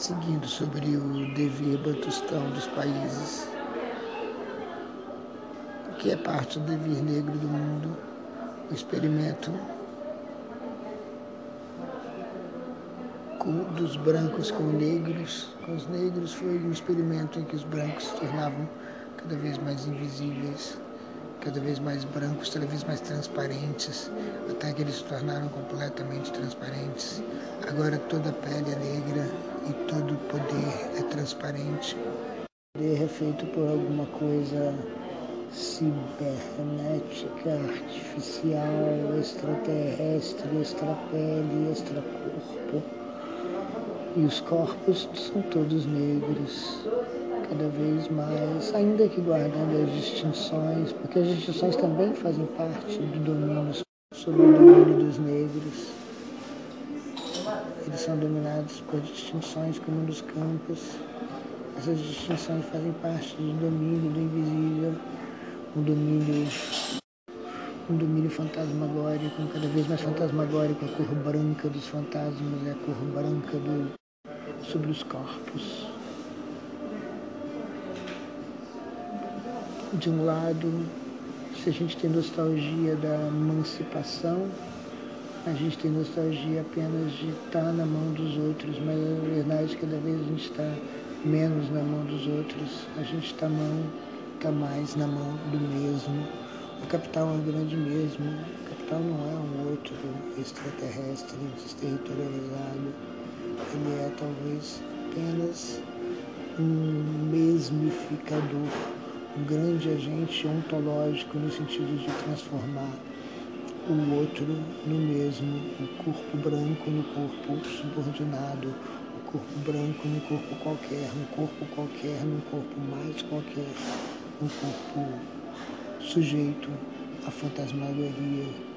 seguindo sobre o devir batustão dos países, que é parte do devir negro do mundo, o experimento dos brancos com negros, com os negros foi um experimento em que os brancos se tornavam cada vez mais invisíveis, cada vez mais brancos, cada vez mais transparentes, até que eles se tornaram completamente transparentes. Agora toda pele é negra e todo poder é transparente. O poder é feito por alguma coisa cibernética, artificial, extraterrestre, extrapele, extracorpo e os corpos são todos negros, cada vez mais, ainda que guardando as distinções, porque as distinções também fazem parte do domínio sobre o domínio dos negros. Eles são dominados por distinções como nos campos. Essas distinções fazem parte do domínio do invisível, um domínio um domínio fantasmagórico, cada vez mais fantasmagórico, a cor branca dos fantasmas é a cor branca do, sobre os corpos. De um lado, se a gente tem nostalgia da emancipação, a gente tem nostalgia apenas de estar na mão dos outros, mas a verdade é que cada vez a gente está menos na mão dos outros, a gente está tá mais na mão do mesmo. O capital é grande mesmo, o capital não é um outro extraterrestre desterritorializado. Ele é talvez apenas um mesmificador, um grande agente ontológico no sentido de transformar o outro no mesmo, o corpo branco no corpo subordinado, o corpo branco no corpo qualquer, um corpo qualquer no corpo mais qualquer, um corpo sujeito à fantasmagoria